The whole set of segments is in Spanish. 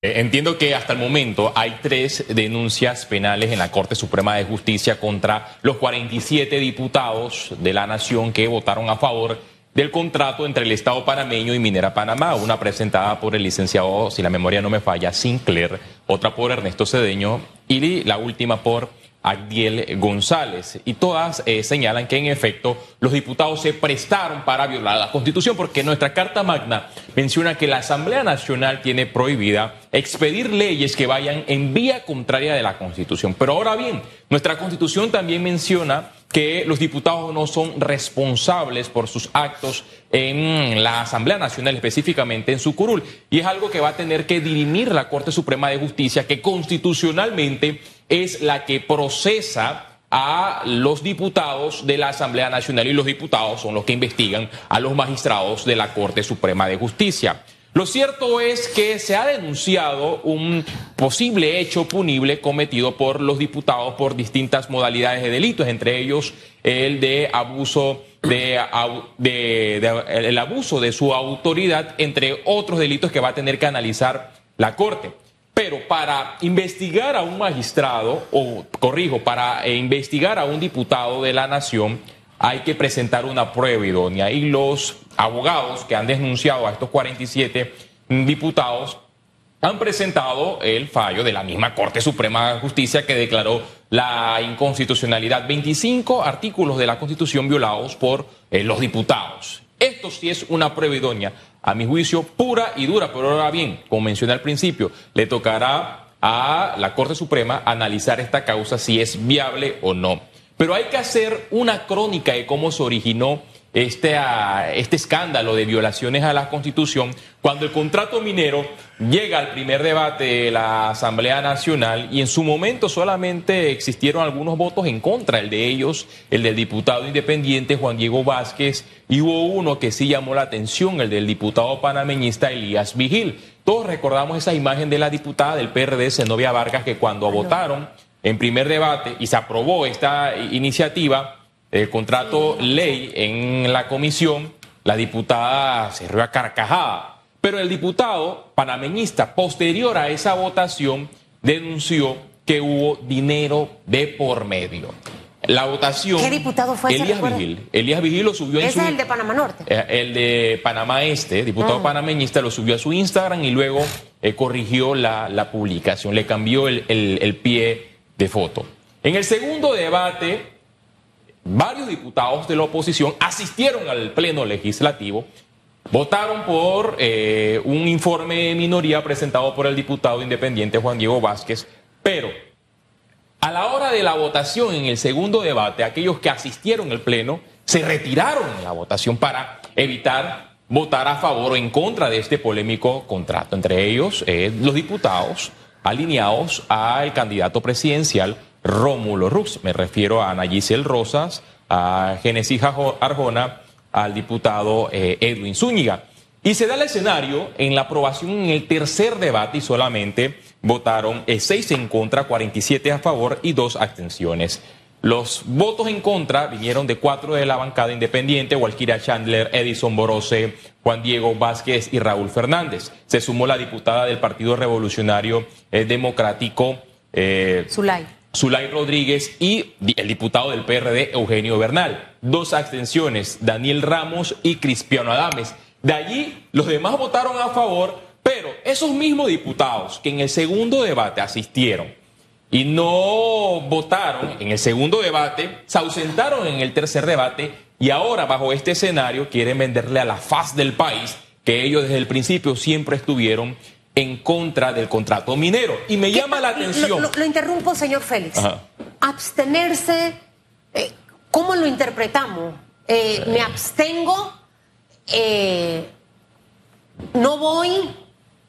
Eh, entiendo que hasta el momento hay tres denuncias penales en la Corte Suprema de Justicia contra los 47 diputados de la Nación que votaron a favor del contrato entre el Estado panameño y Minera Panamá, una presentada por el licenciado, si la memoria no me falla, Sinclair, otra por Ernesto Cedeño y la última por Agdiel González. Y todas eh, señalan que en efecto los diputados se prestaron para violar la Constitución porque nuestra Carta Magna menciona que la Asamblea Nacional tiene prohibida expedir leyes que vayan en vía contraria de la Constitución. Pero ahora bien, nuestra Constitución también menciona que los diputados no son responsables por sus actos en la Asamblea Nacional, específicamente en su curul. Y es algo que va a tener que dirimir la Corte Suprema de Justicia, que constitucionalmente es la que procesa a los diputados de la Asamblea Nacional y los diputados son los que investigan a los magistrados de la Corte Suprema de Justicia. Lo cierto es que se ha denunciado un posible hecho punible cometido por los diputados por distintas modalidades de delitos, entre ellos el de abuso de, el abuso de su autoridad, entre otros delitos que va a tener que analizar la Corte. Pero para investigar a un magistrado, o corrijo, para investigar a un diputado de la nación, hay que presentar una prueba idónea. Y los abogados que han denunciado a estos 47 diputados han presentado el fallo de la misma Corte Suprema de Justicia que declaró la inconstitucionalidad. 25 artículos de la Constitución violados por eh, los diputados. Esto sí es una prueba idónea a mi juicio, pura y dura. Pero ahora bien, como mencioné al principio, le tocará a la Corte Suprema analizar esta causa si es viable o no. Pero hay que hacer una crónica de cómo se originó este, ah, este escándalo de violaciones a la Constitución cuando el contrato minero llega al primer debate de la Asamblea Nacional y en su momento solamente existieron algunos votos en contra, el de ellos, el del diputado independiente Juan Diego Vázquez, y hubo uno que sí llamó la atención, el del diputado panameñista Elías Vigil. Todos recordamos esa imagen de la diputada del PRD, Zenobia Vargas, que cuando votaron en primer debate y se aprobó esta iniciativa, el contrato ley en la comisión, la diputada se rió a carcajada. Pero el diputado panameñista, posterior a esa votación, denunció que hubo dinero de por medio. La votación. ¿Qué diputado fue Elías Vigil. Elías Vigil lo subió en su. es el de Panamá Norte? Eh, el de Panamá Este, diputado ah. panameñista, lo subió a su Instagram y luego eh, corrigió la, publicación, le cambió el, el pie de foto. En el segundo debate, varios diputados de la oposición asistieron al Pleno Legislativo, votaron por eh, un informe de minoría presentado por el diputado independiente Juan Diego Vázquez, pero a la hora de la votación en el segundo debate, aquellos que asistieron al Pleno se retiraron en la votación para evitar votar a favor o en contra de este polémico contrato, entre ellos eh, los diputados alineados al candidato presidencial Rómulo Rux. Me refiero a Ana Giselle Rosas, a Genesis Arjona, al diputado eh, Edwin Zúñiga. Y se da el escenario en la aprobación en el tercer debate y solamente votaron eh, seis en contra, 47 a favor y dos abstenciones. Los votos en contra vinieron de cuatro de la bancada independiente, Walkira Chandler, Edison Borose, Juan Diego Vázquez y Raúl Fernández. Se sumó la diputada del Partido Revolucionario eh, Democrático. Zulay. Zulay Rodríguez y el diputado del PRD, Eugenio Bernal. Dos abstenciones, Daniel Ramos y Cristiano Adames. De allí, los demás votaron a favor, pero esos mismos diputados que en el segundo debate asistieron y no votaron en el segundo debate, se ausentaron en el tercer debate y ahora bajo este escenario quieren venderle a la faz del país que ellos desde el principio siempre estuvieron en contra del contrato minero. Y me llama la atención. Lo, interrumpo, señor Félix. Abstenerse, eh, ¿cómo lo interpretamos? Eh, me abstengo, eh, no voy.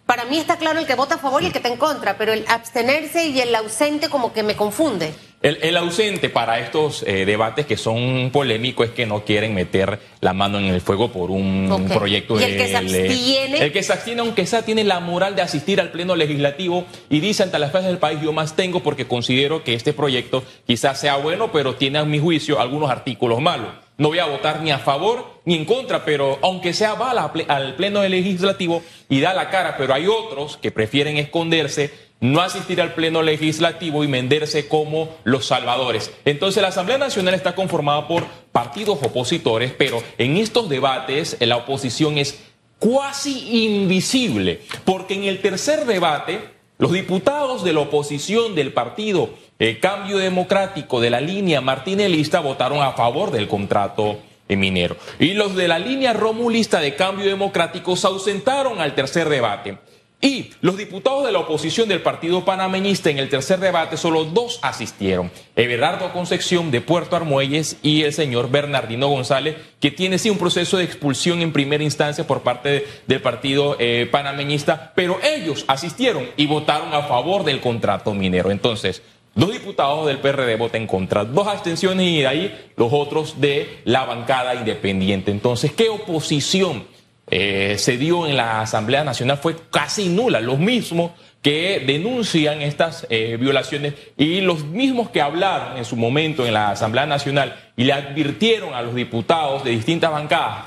Para mí está claro el que vota a favor y el que está en contra, pero el abstenerse y el ausente como que me confunde. El, ausente para estos eh, debates que son polémicos es que no quieren meter la mano en el fuego por un, proyecto de. ¿Y el que se abstiene? El que se abstiene, aunque sea, tiene la moral de asistir al pleno legislativo y dice ante las fases del país: Yo más tengo porque considero que este proyecto quizás sea bueno, pero tiene a mi juicio algunos artículos malos. no voy a votar ni a favor ni en contra, pero aunque sea va al Pleno Legislativo y da la cara, pero hay otros que prefieren esconderse, no asistir al Pleno Legislativo y venderse como los salvadores. Entonces la Asamblea Nacional está conformada por partidos opositores, pero en estos debates la oposición es cuasi invisible, porque en el tercer debate los diputados de la oposición del partido eh, Cambio Democrático de la línea martinelista votaron a favor del contrato minero. Y los de la línea romulista de Cambio Democrático se ausentaron al tercer debate. Y los diputados de la oposición del Partido Panameñista en el tercer debate, solo dos asistieron. Everardo Concepción de Puerto Armuelles y el señor Bernardino González, que tiene sí un proceso de expulsión en primera instancia por parte del Partido eh, Panameñista, pero ellos asistieron y votaron a favor del contrato minero. Entonces, Dos diputados del PRD votan contra, dos abstenciones y de ahí los otros de la bancada independiente. Entonces, ¿qué oposición? Eh, se dio en la Asamblea Nacional fue casi nula. Los mismos que denuncian estas eh, violaciones y los mismos que hablaron en su momento en la Asamblea Nacional y le advirtieron a los diputados de distintas bancadas,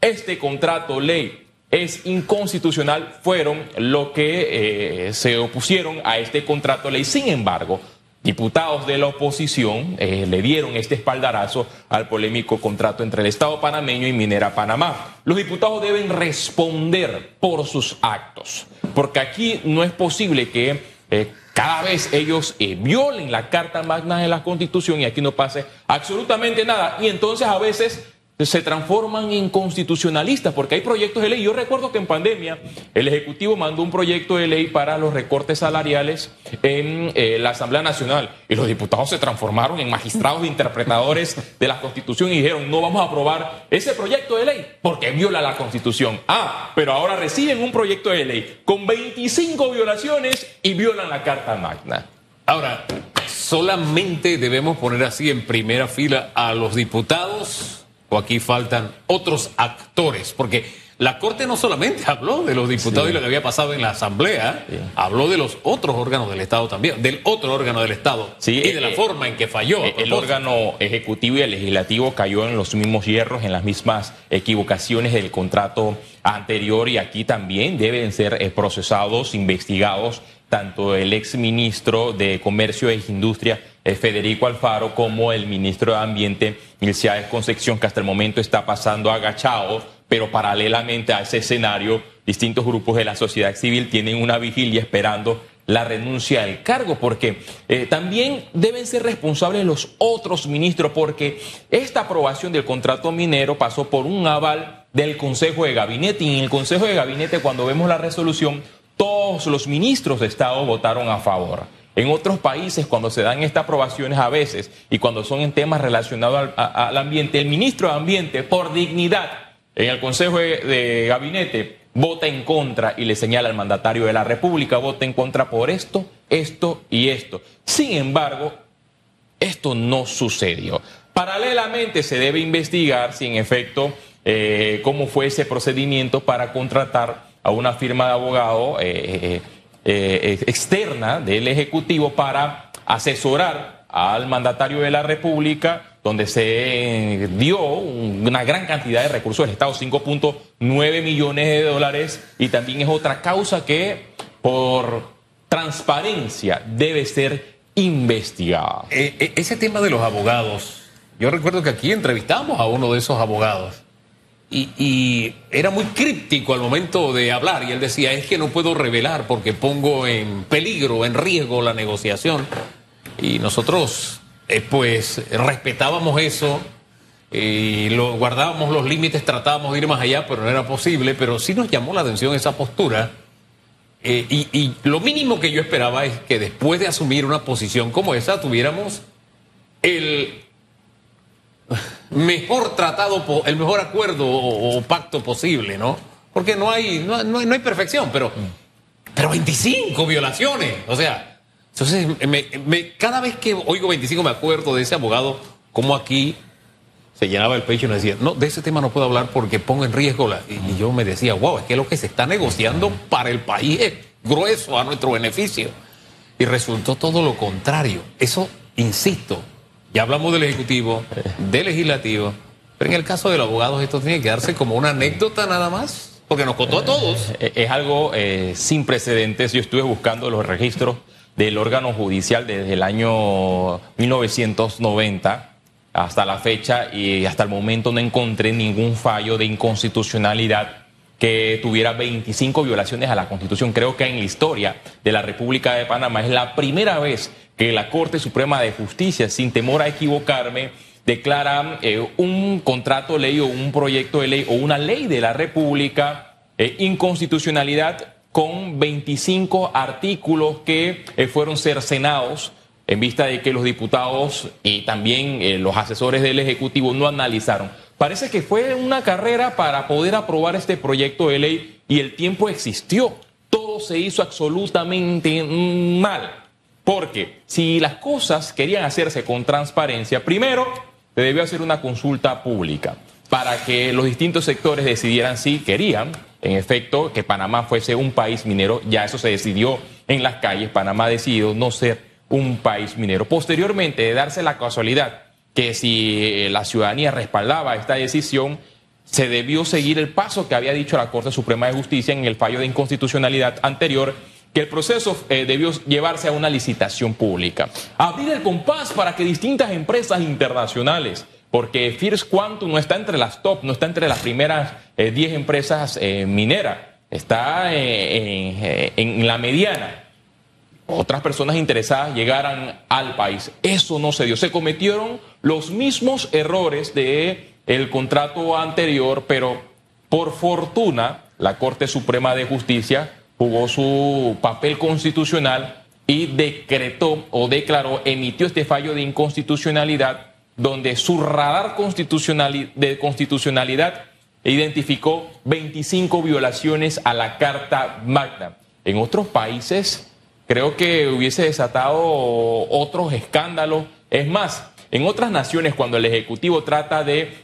este contrato ley es inconstitucional, fueron los que eh, se opusieron a este contrato ley. Sin embargo, Diputados de la oposición eh, le dieron este espaldarazo al polémico contrato entre el Estado panameño y Minera Panamá. Los diputados deben responder por sus actos, porque aquí no es posible que eh, cada vez ellos eh, violen la Carta Magna de la Constitución y aquí no pase absolutamente nada. Y entonces a veces se transforman en constitucionalistas, porque hay proyectos de ley. Yo recuerdo que en pandemia el Ejecutivo mandó un proyecto de ley para los recortes salariales en eh, la Asamblea Nacional y los diputados se transformaron en magistrados e interpretadores de la Constitución y dijeron, no vamos a aprobar ese proyecto de ley porque viola la Constitución. Ah, pero ahora reciben un proyecto de ley con 25 violaciones y violan la Carta Magna. Ahora, solamente debemos poner así en primera fila a los diputados aquí faltan otros actores, porque la Corte no solamente habló de los diputados y lo que había pasado en la Asamblea, habló de los otros órganos del Estado también, del otro órgano del Estado y de la eh, forma en que falló. Eh, el órgano ejecutivo y el legislativo cayó en los mismos hierros, en las mismas equivocaciones del contrato anterior y aquí también deben ser eh, procesados, investigados, tanto el ex ministro de Comercio e Industria Federico Alfaro como el ministro de Ambiente, Ilciades Concepción, que hasta el momento está pasando agachado, pero paralelamente a ese escenario, distintos grupos de la sociedad civil tienen una vigilia esperando la renuncia del cargo, porque eh, también deben ser responsables los otros ministros, porque esta aprobación del contrato minero pasó por un aval del Consejo de Gabinete, y en el Consejo de Gabinete, cuando vemos la resolución, todos los ministros de Estado votaron a favor. En otros países, cuando se dan estas aprobaciones a veces y cuando son en temas relacionados al, ambiente, el ministro de Ambiente, por dignidad, en el Consejo de, Gabinete, vota en contra y le señala al mandatario de la República, vota en contra por esto, esto y esto. Sin embargo, esto no sucedió. Paralelamente se debe investigar si en efecto eh, cómo fue ese procedimiento para contratar a una firma de abogado. Eh, eh, externa del Ejecutivo para asesorar al mandatario de la República, donde se dio una gran cantidad de recursos del Estado, 5.9 millones de dólares, y también es otra causa que por transparencia debe ser investigada. Eh, eh, ese tema de los abogados, yo recuerdo que aquí entrevistamos a uno de esos abogados y, era muy críptico al momento de hablar y él decía, es que no puedo revelar porque pongo en peligro, en riesgo la negociación. Y nosotros eh, pues respetábamos eso lo, guardábamos los límites, tratábamos de ir más allá, pero no era posible, pero sí nos llamó la atención esa postura. Eh, y lo mínimo que yo esperaba es que después de asumir una posición como esa tuviéramos el mejor tratado, el mejor acuerdo o, pacto posible, ¿no? Porque no hay, no, no, hay perfección, pero, pero 25 violaciones. O sea, entonces me, cada vez que oigo 25 me acuerdo de ese abogado, como aquí se llenaba el pecho y me decía, no, de ese tema no puedo hablar porque pongo en riesgo la... Y yo me decía, wow, es que lo que se está negociando para el país es grueso a nuestro beneficio. Y resultó todo lo contrario. Eso, insisto, ya hablamos del Ejecutivo, del Legislativo, Pero en el caso de los abogados esto tiene que darse como una anécdota nada más, porque nos contó a todos. Eh, es algo eh, sin precedentes. Yo estuve buscando los registros del órgano judicial desde el año 1990 hasta la fecha y hasta el momento no encontré ningún fallo de inconstitucionalidad que tuviera 25 violaciones a la Constitución. Creo que en la historia de la República de Panamá es la primera vez que la Corte Suprema de Justicia, sin temor a equivocarme, declara eh, un contrato de ley o un proyecto de ley o una ley de la República eh, inconstitucionalidad con 25 artículos que eh, fueron cercenados en vista de que los diputados y también los asesores del Ejecutivo no analizaron. Parece que fue una carrera para poder aprobar este proyecto de ley y el tiempo existió. Todo se hizo absolutamente mal. Porque si las cosas querían hacerse con transparencia, primero se debió hacer una consulta pública para que los distintos sectores decidieran si querían, en efecto, que Panamá fuese un país minero. Ya eso se decidió en las calles. Panamá decidió no ser un país minero. Posteriormente, de darse la casualidad que si la ciudadanía respaldaba esta decisión, se debió seguir el paso que había dicho la Corte Suprema de Justicia en el fallo de inconstitucionalidad anterior, que el proceso eh, debió llevarse a una licitación pública. Abrir el compás para que distintas empresas internacionales, porque First Quantum no está entre las top, no está entre las primeras 10 eh, empresas eh, mineras, está en la mediana otras personas interesadas llegaran al país. Eso no se dio. Se cometieron los mismos errores de contrato anterior, pero por fortuna la Corte Suprema de Justicia jugó su papel constitucional y decretó o declaró, emitió este fallo de inconstitucionalidad donde su radar constitucional, de constitucionalidad identificó 25 violaciones a la Carta Magna. En otros países creo que hubiese desatado otros escándalos. Es más, en otras naciones cuando el Ejecutivo trata de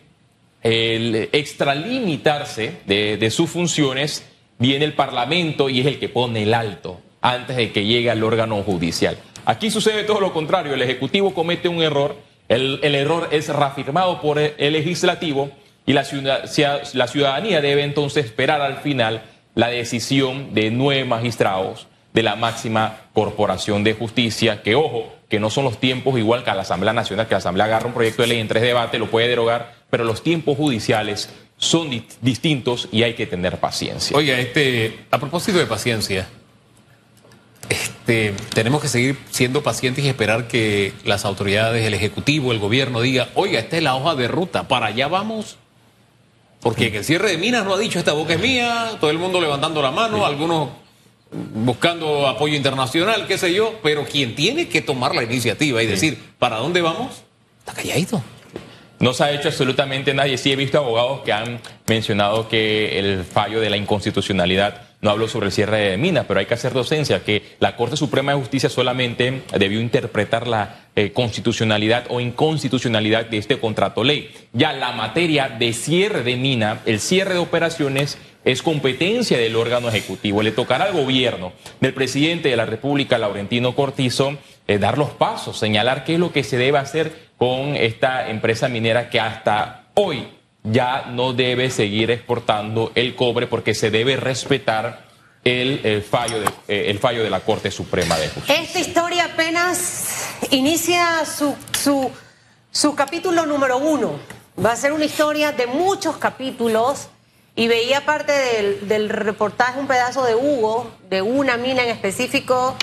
extralimitarse de, de sus funciones, viene el Parlamento y es el que pone el alto antes de que llegue al órgano judicial. Aquí sucede todo lo contrario, el Ejecutivo comete un error, el, error es reafirmado por el, legislativo y la, la ciudadanía debe entonces esperar al final la decisión de nueve magistrados de la máxima corporación de justicia, que ojo, que no son los tiempos igual que a la Asamblea Nacional, que la Asamblea agarra un proyecto de ley en tres debates, lo puede derogar, pero los tiempos judiciales son distintos y hay que tener paciencia. Oiga, este, a propósito de paciencia, este, tenemos que seguir siendo pacientes y esperar que las autoridades, el Ejecutivo, el gobierno diga, oiga, esta es la hoja de ruta, para allá vamos. Porque el cierre de minas no ha dicho, esta boca es mía, todo el mundo levantando la mano, algunos buscando apoyo internacional, qué sé yo, pero quien tiene que tomar la iniciativa y decir, ¿para dónde vamos? Está calladito. No se ha hecho absolutamente nadie. Sí he visto abogados que han mencionado que el fallo de la inconstitucionalidad no habló sobre el cierre de minas, pero hay que hacer docencia, que la Corte Suprema de Justicia solamente debió interpretar la eh, constitucionalidad o inconstitucionalidad de este contrato ley. Ya la materia de cierre de mina, el cierre de operaciones, es competencia del órgano ejecutivo. Le tocará al gobierno del presidente de la República, Laurentino Cortizo, eh, dar los pasos, señalar qué es lo que se debe hacer con esta empresa minera que hasta hoy ya no debe seguir exportando el cobre porque se debe respetar el, fallo, de, eh, fallo de la Corte Suprema de Justicia. Esta historia apenas inicia su capítulo número uno. Va a ser una historia de muchos capítulos y veía parte del, reportaje, un pedazo de Hugo, de una mina en específico,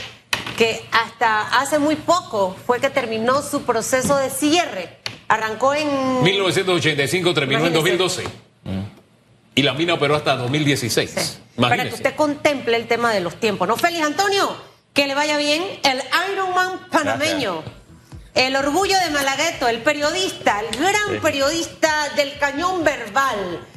que hasta hace muy poco fue que terminó su proceso de cierre. Arrancó en... 1985, terminó en 2012. Y la mina operó hasta 2016. Para que usted contemple el tema de los tiempos. ¿No, Félix Antonio? Que le vaya bien. El Ironman panameño. El orgullo de Malagueto, el periodista, el gran periodista del cañón verbal.